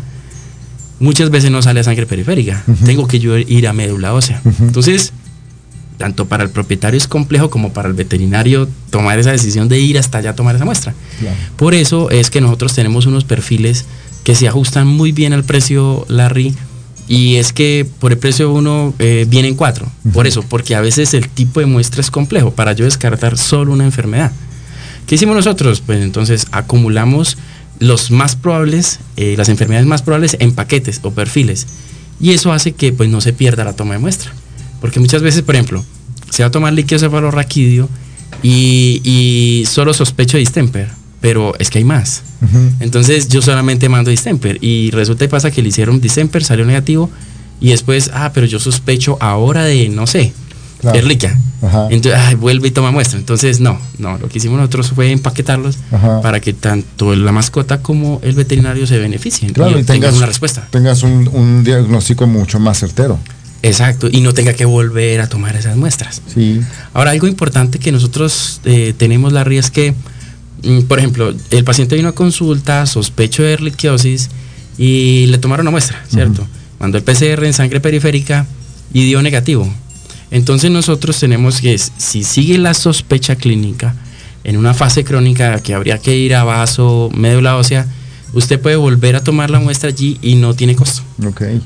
muchas veces no sale a sangre periférica. Tengo que yo ir a médula ósea. Entonces, tanto para el propietario es complejo como para el veterinario tomar esa decisión de ir hasta allá a tomar esa muestra. Por eso es que nosotros tenemos unos perfiles que se ajustan muy bien al precio Larry y es que por el precio uno eh, vienen cuatro. Por eso, porque a veces el tipo de muestra es complejo para yo descartar solo una enfermedad. ¿Qué hicimos nosotros? Pues entonces acumulamos los más probables, eh, las enfermedades más probables en paquetes o perfiles. Y eso hace que pues no se pierda la toma de muestra. Porque muchas veces, por ejemplo, se va a tomar líquido cefalorraquídeo y, y solo sospecho de distemper, pero es que hay más. Entonces yo solamente mando distemper y resulta y pasa que le hicieron distemper, salió negativo y después, ah, pero yo sospecho ahora de, no sé, Erliquia. Entonces, vuelve y toma muestra. Entonces, no, no, lo que hicimos nosotros fue empaquetarlos para que tanto la mascota como el veterinario se beneficien y, tengas una respuesta. Tengas un, diagnóstico mucho más certero. Exacto, y no tenga que volver a tomar esas muestras. Sí. Ahora, algo importante que nosotros eh, tenemos, la es que, mm, por ejemplo, el paciente vino a consulta, sospecho de erliquiosis y le tomaron una muestra, ¿cierto? Mandó el PCR en sangre periférica y dio negativo. Entonces nosotros tenemos que, si sigue la sospecha clínica, en una fase crónica que habría que ir a vaso, médula ósea, usted puede volver a tomar la muestra allí y no tiene costo.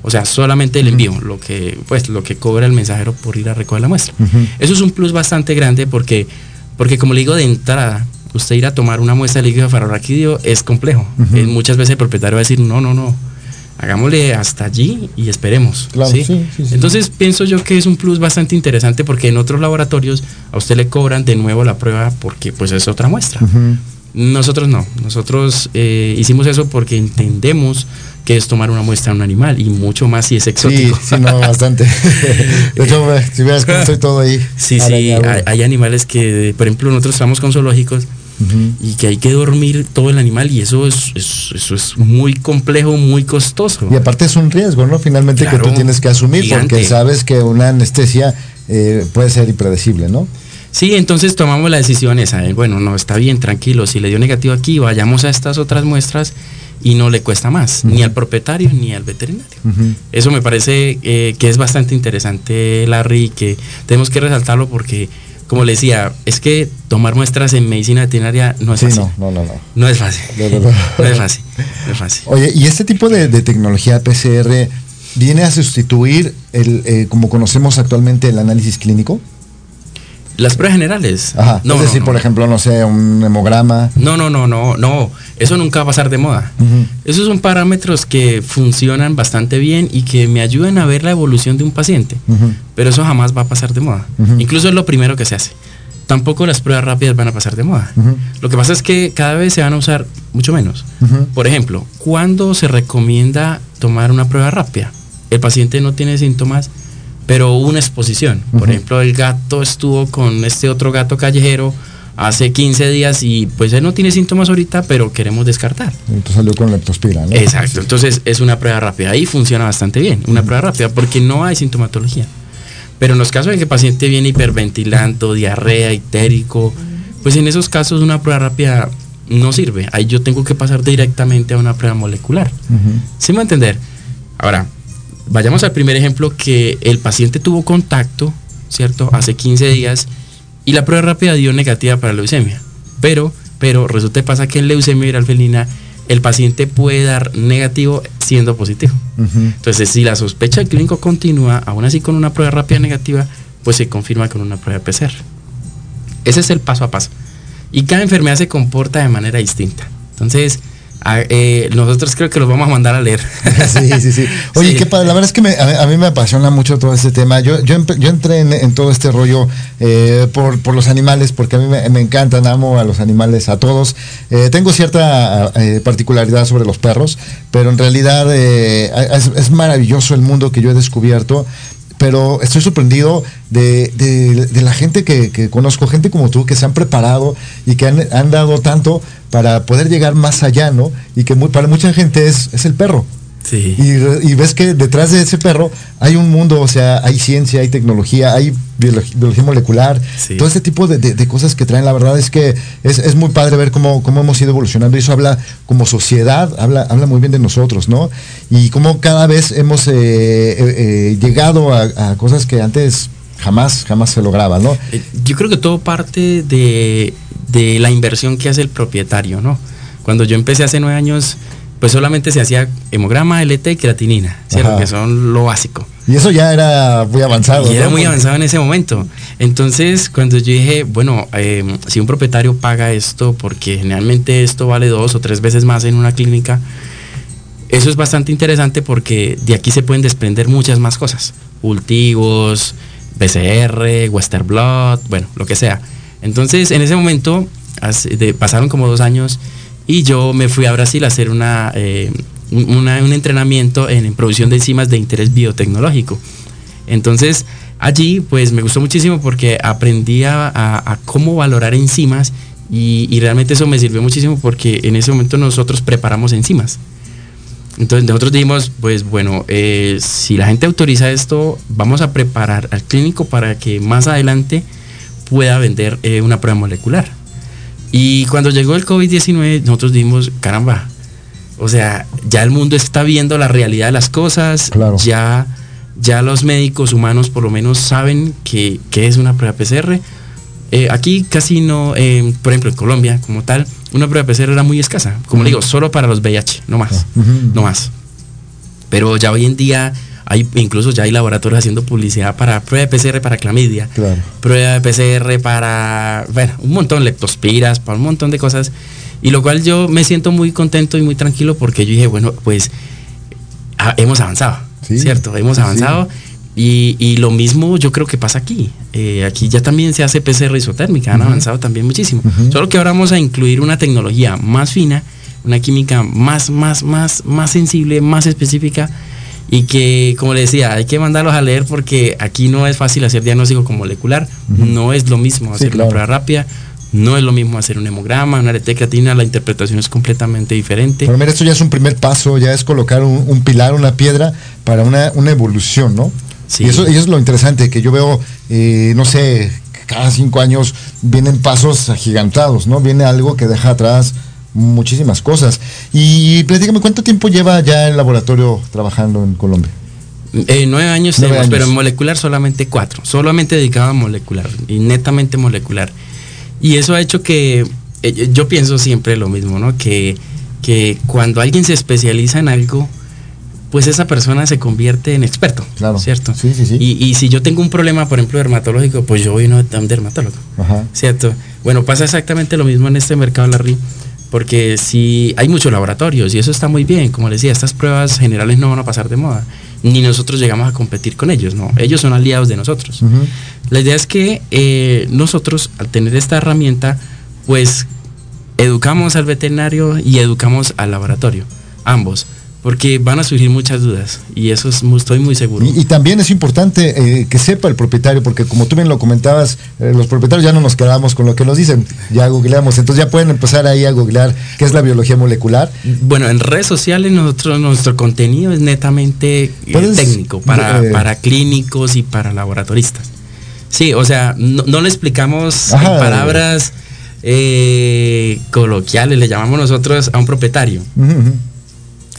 O sea, solamente el envío, lo que, pues, lo que cobra el mensajero por ir a recoger la muestra. Eso es un plus bastante grande porque, porque como le digo de entrada, usted ir a tomar una muestra de líquido ferroraquídeo es complejo. Eh, muchas veces el propietario va a decir, no, no, no, hagámosle hasta allí y esperemos. Entonces pienso yo que es un plus bastante interesante porque en otros laboratorios a usted le cobran de nuevo la prueba porque pues es otra muestra. Nosotros no, nosotros eh, hicimos eso porque entendemos que es tomar una muestra de un animal y mucho más si es exótico. Sí, sí, no, bastante. De hecho, si veas cómo estoy todo ahí. Sí, sí, hay, animales que, por ejemplo, nosotros estamos con zoológicos y que hay que dormir todo el animal y eso es, eso es muy complejo, muy costoso. Y aparte es un riesgo, ¿no? Finalmente que tú tienes que asumir porque sabes que una anestesia eh, puede ser impredecible, ¿no? Sí, entonces tomamos la decisión esa, bueno, no, está bien, tranquilo, si le dio negativo aquí, vayamos a estas otras muestras y no le cuesta más, ni al propietario ni al veterinario. Eso me parece eh, que es bastante interesante, Larry, y que tenemos que resaltarlo porque, como le decía, es que tomar muestras en medicina veterinaria no es fácil. No, no, no, no. es fácil. No, es fácil. No es fácil. Oye, ¿y este tipo de, tecnología PCR viene a sustituir, el, eh, como conocemos actualmente, el análisis clínico? Las pruebas generales. Ajá. No, es decir, por ejemplo, no sé, un hemograma. No, no, no, no, no. Eso nunca va a pasar de moda. Esos son parámetros que funcionan bastante bien y que me ayudan a ver la evolución de un paciente. Pero eso jamás va a pasar de moda. Incluso es lo primero que se hace. Tampoco las pruebas rápidas van a pasar de moda. Lo que pasa es que cada vez se van a usar mucho menos. Por ejemplo, ¿cuándo se recomienda tomar una prueba rápida? El paciente no tiene síntomas pero una exposición. Por ejemplo, el gato estuvo con este otro gato callejero hace 15 días y pues él no tiene síntomas ahorita, pero queremos descartar. Entonces salió con leptospira, ¿no? Exacto, entonces es una prueba rápida. Ahí funciona bastante bien, una prueba rápida, porque no hay sintomatología. Pero en los casos en que el paciente viene hiperventilando, diarrea, itérico, pues en esos casos una prueba rápida no sirve. Ahí yo tengo que pasar directamente a una prueba molecular. ¿Sí me va a entender? Ahora, Vayamos al primer ejemplo que el paciente tuvo contacto, ¿cierto? Hace 15 días y la prueba rápida dio negativa para leucemia. Pero, pero resulta que pasa que en leucemia viral felina el paciente puede dar negativo siendo positivo. Entonces, si la sospecha del clínico continúa, aún así con una prueba rápida negativa, pues se confirma con una prueba PCR. Ese es el paso a paso. Y cada enfermedad se comporta de manera distinta. Entonces, Ah, eh, nosotros creo que los vamos a mandar a leer. Sí, sí, sí. Oye, qué padre. La verdad es que a, mí me apasiona mucho todo este tema. Yo, yo, entré en, todo este rollo eh, por, los animales, porque a mí me, encantan, amo a los animales, a todos. Eh, tengo cierta particularidad sobre los perros, pero en realidad es, maravilloso el mundo que yo he descubierto pero estoy sorprendido de, la gente que, conozco, gente como tú, que se han preparado y que han, dado tanto para poder llegar más allá, ¿no? Y que para mucha gente es, es el perro. Y, ves que detrás de ese perro hay un mundo, o sea, hay ciencia, hay tecnología, hay biología, molecular, todo ese tipo de, cosas que traen. La verdad es que es, muy padre ver cómo, cómo, hemos ido evolucionando y eso habla como sociedad, habla, habla muy bien de nosotros, ¿no? Y cómo cada vez hemos eh, eh, eh, llegado a, cosas que antes jamás, jamás se lograban, ¿no? Yo creo que todo parte de, de la inversión que hace el propietario, ¿no? Cuando yo empecé hace nueve años, pues solamente se hacía hemograma, LT y creatinina, ¿cierto? Que son lo básico. Y eso ya era muy avanzado. Y era muy avanzado en ese momento. Entonces, cuando yo dije, bueno, em, si un propietario paga esto, porque generalmente esto vale dos o tres veces más en una clínica, eso es bastante interesante porque de aquí se pueden desprender muchas más cosas. Cultivos, PCR, Western Blood, bueno, lo que sea. Entonces, en ese momento, pasaron como dos años y yo me fui a Brasil a hacer una, eh, un entrenamiento en, producción de enzimas de interés biotecnológico. Entonces, allí pues me gustó muchísimo porque aprendí a, cómo valorar enzimas y, realmente eso me sirvió muchísimo porque en ese momento nosotros preparamos enzimas. Entonces nosotros dijimos, pues bueno, eh, si la gente autoriza esto, vamos a preparar al clínico para que más adelante pueda vender eh, una prueba molecular. Y cuando llegó el COVID-19, nosotros dimos, caramba, o sea, ya el mundo está viendo la realidad de las cosas, ya, ya los médicos humanos por lo menos saben que, es una prueba PCR. Eh, aquí casi no, eh, por ejemplo en Colombia como tal, una prueba PCR era muy escasa, como le digo, solo para los VIH, no más, no más. Pero ya hoy en día Hay, incluso ya hay laboratorios haciendo publicidad para prueba de PCR para clamidia, prueba de PCR para, bueno, un montón, leptospiras, para un montón de cosas. Y lo cual yo me siento muy contento y muy tranquilo porque yo dije, bueno, pues hemos avanzado, ¿cierto? Hemos avanzado. Y, lo mismo yo creo que pasa aquí. Eh, aquí ya también se hace PCR isotérmica, han avanzado también muchísimo. Solo que ahora vamos a incluir una tecnología más fina, una química más, más, más, más sensible, más específica y que, como le decía, hay que mandarlos a leer porque aquí no es fácil hacer diagnóstico con molecular, no es lo mismo hacer una prueba rápida, no es lo mismo hacer un hemograma, una aretecatina, la interpretación es completamente diferente. Pero mira, esto ya es un primer paso, ya es colocar un, pilar, una piedra para una, evolución, ¿no? Sí. Y eso, es lo interesante, que yo veo, eh, no sé, cada cinco años vienen pasos agigantados, ¿no? Viene algo que deja atrás muchísimas cosas. Y platícame, ¿cuánto tiempo lleva ya el laboratorio trabajando en Colombia? Eh, nueve años tenemos, pero en molecular solamente cuatro, solamente dedicado a molecular y netamente molecular. Y eso ha hecho que eh, yo pienso siempre lo mismo, ¿no? Que, que cuando alguien se especializa en algo, pues esa persona se convierte en experto, claro. ¿cierto? Sí, sí, sí. Y, si yo tengo un problema, por ejemplo, dermatológico, pues yo voy a un dermatólogo, ¿cierto? Bueno, pasa exactamente lo mismo en este mercado, Larry porque si hay muchos laboratorios y eso está muy bien, como les decía, estas pruebas generales no van a pasar de moda, ni nosotros llegamos a competir con ellos, no, ellos son aliados de nosotros. La idea es que eh, nosotros, al tener esta herramienta, pues educamos al veterinario y educamos al laboratorio, ambos porque van a surgir muchas dudas y eso es, estoy muy seguro. Y, también es importante eh, que sepa el propietario, porque como tú bien lo comentabas, eh, los propietarios ya no nos quedamos con lo que nos dicen, ya googleamos, entonces ya pueden empezar ahí a googlear qué es la biología molecular. Bueno, en redes sociales nosotros, nuestro contenido es netamente eh, técnico, para, para clínicos y para laboratoristas. Sí, o sea, no, le explicamos en palabras coloquiales, le llamamos nosotros a un propietario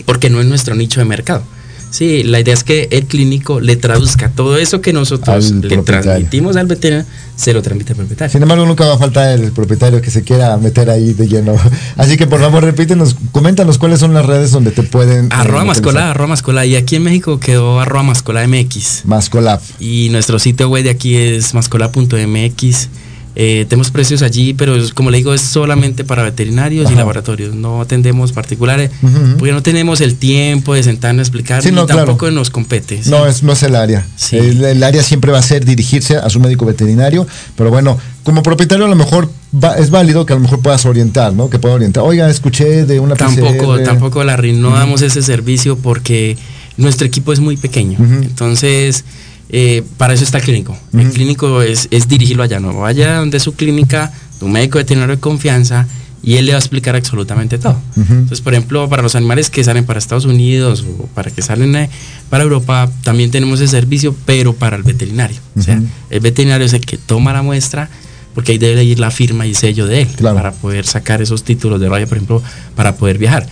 porque no es nuestro nicho de mercado. Sí, la idea es que el clínico le traduzca todo eso que nosotros le transmitimos al veterinario, se lo transmite al propietario. Sin embargo, nunca va a faltar el propietario que se quiera meter ahí de lleno. Así que por favor, repítenos, coméntanos cuáles son las redes donde te pueden. Eh, arroba mascola, arroba mascola. Y aquí en México quedó arroba mascola MX. Mascola. Y nuestro sitio web de aquí es mascola.mx. Eh, tenemos precios allí, pero como le digo, es solamente para veterinarios y laboratorios. No atendemos particulares, porque no tenemos el tiempo de sentarnos a explicar, y tampoco nos compete. No, es, no es el área. El, área siempre va a ser dirigirse a su médico veterinario, pero bueno, como propietario a lo mejor es válido que a lo mejor puedas orientar, ¿no? Que pueda orientar. Oiga, escuché de una Tampoco, tampoco, Larry, no damos ese servicio porque nuestro equipo es muy pequeño. Entonces eh, para eso está el clínico. El clínico es, dirigirlo allá, no vaya donde su clínica, tu médico veterinario de confianza, y él le va a explicar absolutamente todo. Entonces, por ejemplo, para los animales que salen para Estados Unidos o para que salen eh, para Europa, también tenemos ese servicio, pero para el veterinario. O sea, el veterinario es el que toma la muestra, porque ahí debe ir la firma y sello de él, para poder sacar esos títulos de raya, por ejemplo, para poder viajar.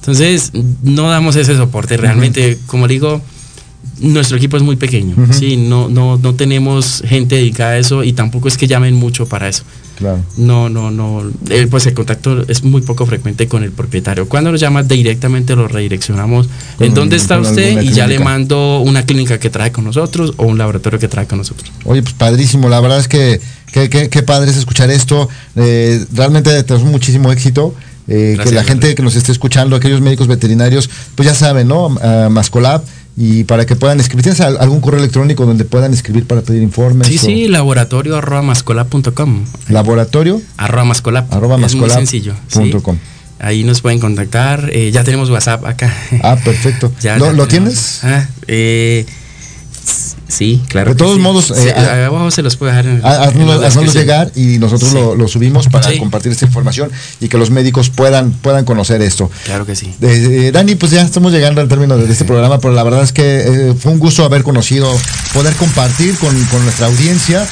Entonces, no damos ese soporte. Realmente, como digo, nuestro equipo es muy pequeño, sí, no, no, no tenemos gente dedicada a eso y tampoco es que llamen mucho para eso. Claro. No, no, no. Eh, pues el contacto es muy poco frecuente con el propietario. Cuando lo llama directamente lo redireccionamos en dónde está usted y ya le mando una clínica que trae con nosotros o un laboratorio que trae con nosotros. Oye, pues padrísimo. La verdad es que qué padre es escuchar esto. Eh, realmente tenemos muchísimo éxito. Eh, que la gente que nos esté escuchando, aquellos médicos veterinarios, pues ya saben, ¿no? Uh, Mascolab y para que puedan escribir. ¿Tienes algún correo electrónico donde puedan escribir para pedir informes? Sí, sí, laboratorio arroba mascolab.com. Laboratorio arroba mascolab. Arroba es muy sencillo. Ahí nos pueden contactar. Eh, ya tenemos WhatsApp acá. Ah, perfecto. ¿Lo, tienes? Ah, eh, Sí, claro. De todos modos, eh, abajo se los puede dejar. haznos llegar y nosotros lo, subimos para compartir esta información y que los médicos puedan, puedan conocer esto. Claro que sí. Eh, Dani, pues ya estamos llegando al término de este programa, pero la verdad es que eh, fue un gusto haber conocido, poder compartir con, nuestra audiencia.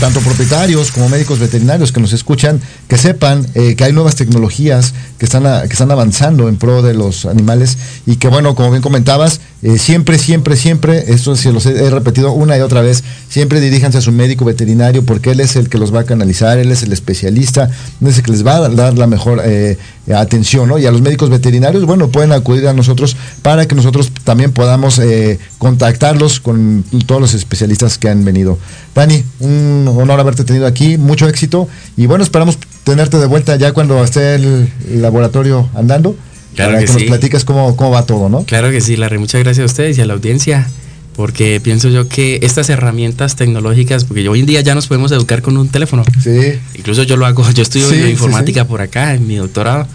tanto propietarios como médicos veterinarios que nos escuchan, que sepan que hay nuevas tecnologías que están, que están avanzando en pro de los animales y que, bueno, como bien comentabas, eh, siempre, siempre, siempre, esto se los he, repetido una y otra vez, siempre diríjanse a su médico veterinario porque él es el que los va a canalizar, él es el especialista, él es el que les va a dar la mejor eh, atención, ¿no? Y a los médicos veterinarios, bueno, pueden acudir a nosotros para que nosotros también podamos eh, contactarlos con todos los especialistas que han venido. Dani, un honor haberte tenido aquí, mucho éxito y bueno, esperamos tenerte de vuelta ya cuando esté el laboratorio andando. Claro para que, nos platicas cómo, cómo va todo, ¿no? Claro que sí, Larry. Muchas gracias a ustedes y a la audiencia porque pienso yo que estas herramientas tecnológicas, porque hoy en día ya nos podemos educar con un teléfono. Sí. Incluso yo lo hago, yo estudio informática por acá en mi doctorado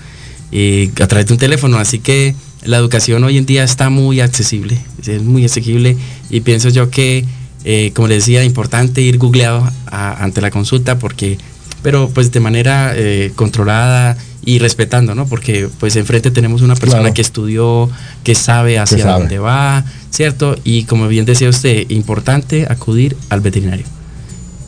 y a través de un teléfono, así que la educación hoy en día está muy accesible, es muy accesible y pienso yo que, eh, como les decía, importante ir googleado ante la consulta porque, pero pues de manera eh, controlada y respetando, ¿no? Porque pues enfrente tenemos una persona que estudió, que sabe hacia dónde va, ¿cierto? Y como bien decía usted, importante acudir al veterinario.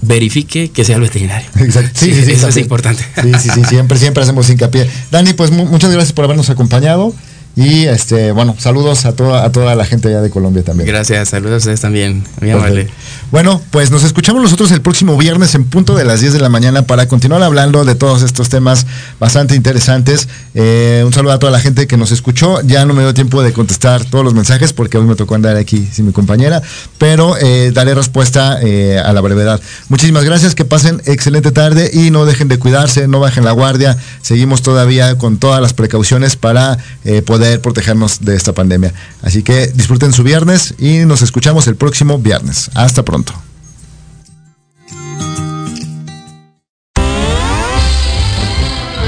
Verifique que sea el veterinario. Exacto. Sí, sí, sí, eso es importante. Sí, sí, sí, siempre, siempre hacemos hincapié. Dani, pues muchas gracias por habernos acompañado. Y este, bueno, saludos a toda, a toda la gente allá de Colombia también. Gracias, saludos a ustedes también. Muy amable. Bueno, pues nos escuchamos nosotros el próximo viernes en punto de las 10 de la mañana para continuar hablando de todos estos temas bastante interesantes. Eh, un saludo a toda la gente que nos escuchó. Ya no me dio tiempo de contestar todos los mensajes porque hoy me tocó andar aquí sin mi compañera, pero eh, daré respuesta eh, a la brevedad. Muchísimas gracias, que pasen excelente tarde y no dejen de cuidarse, no bajen la guardia. Seguimos todavía con todas las precauciones para poder protegernos de esta pandemia. Así que disfruten su viernes y nos escuchamos el próximo viernes. Hasta pronto.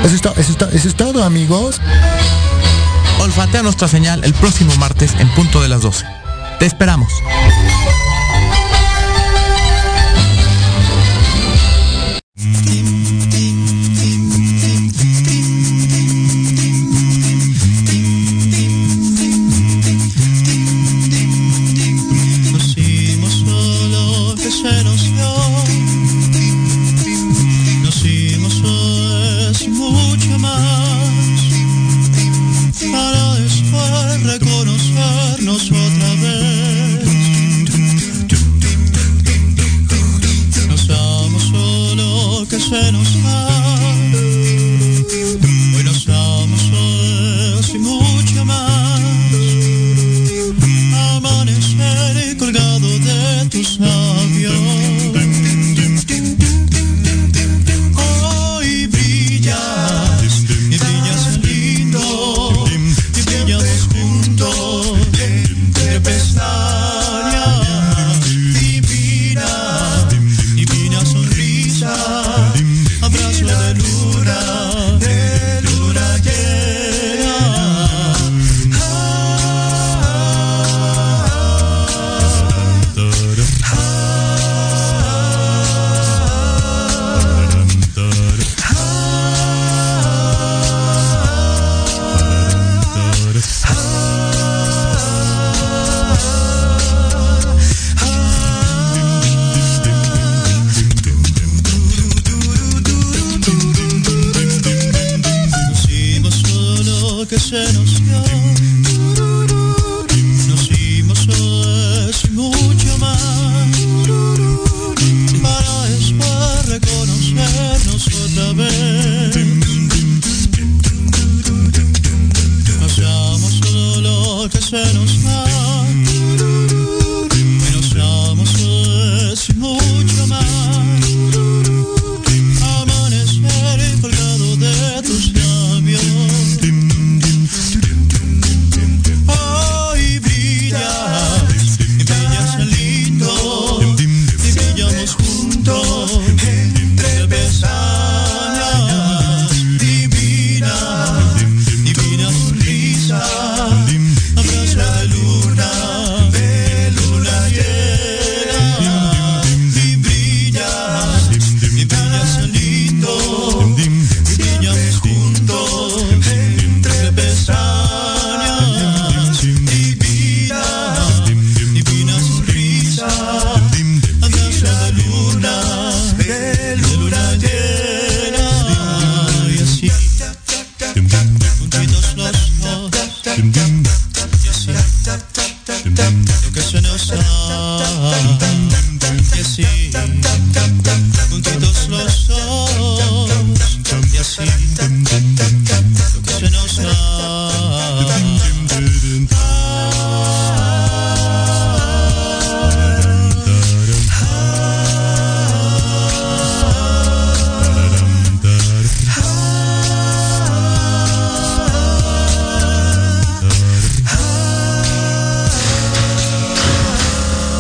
Eso es, eso es todo, amigos. Olfatea nuestra señal el próximo martes en punto de las 12. Te esperamos. que se nos dio.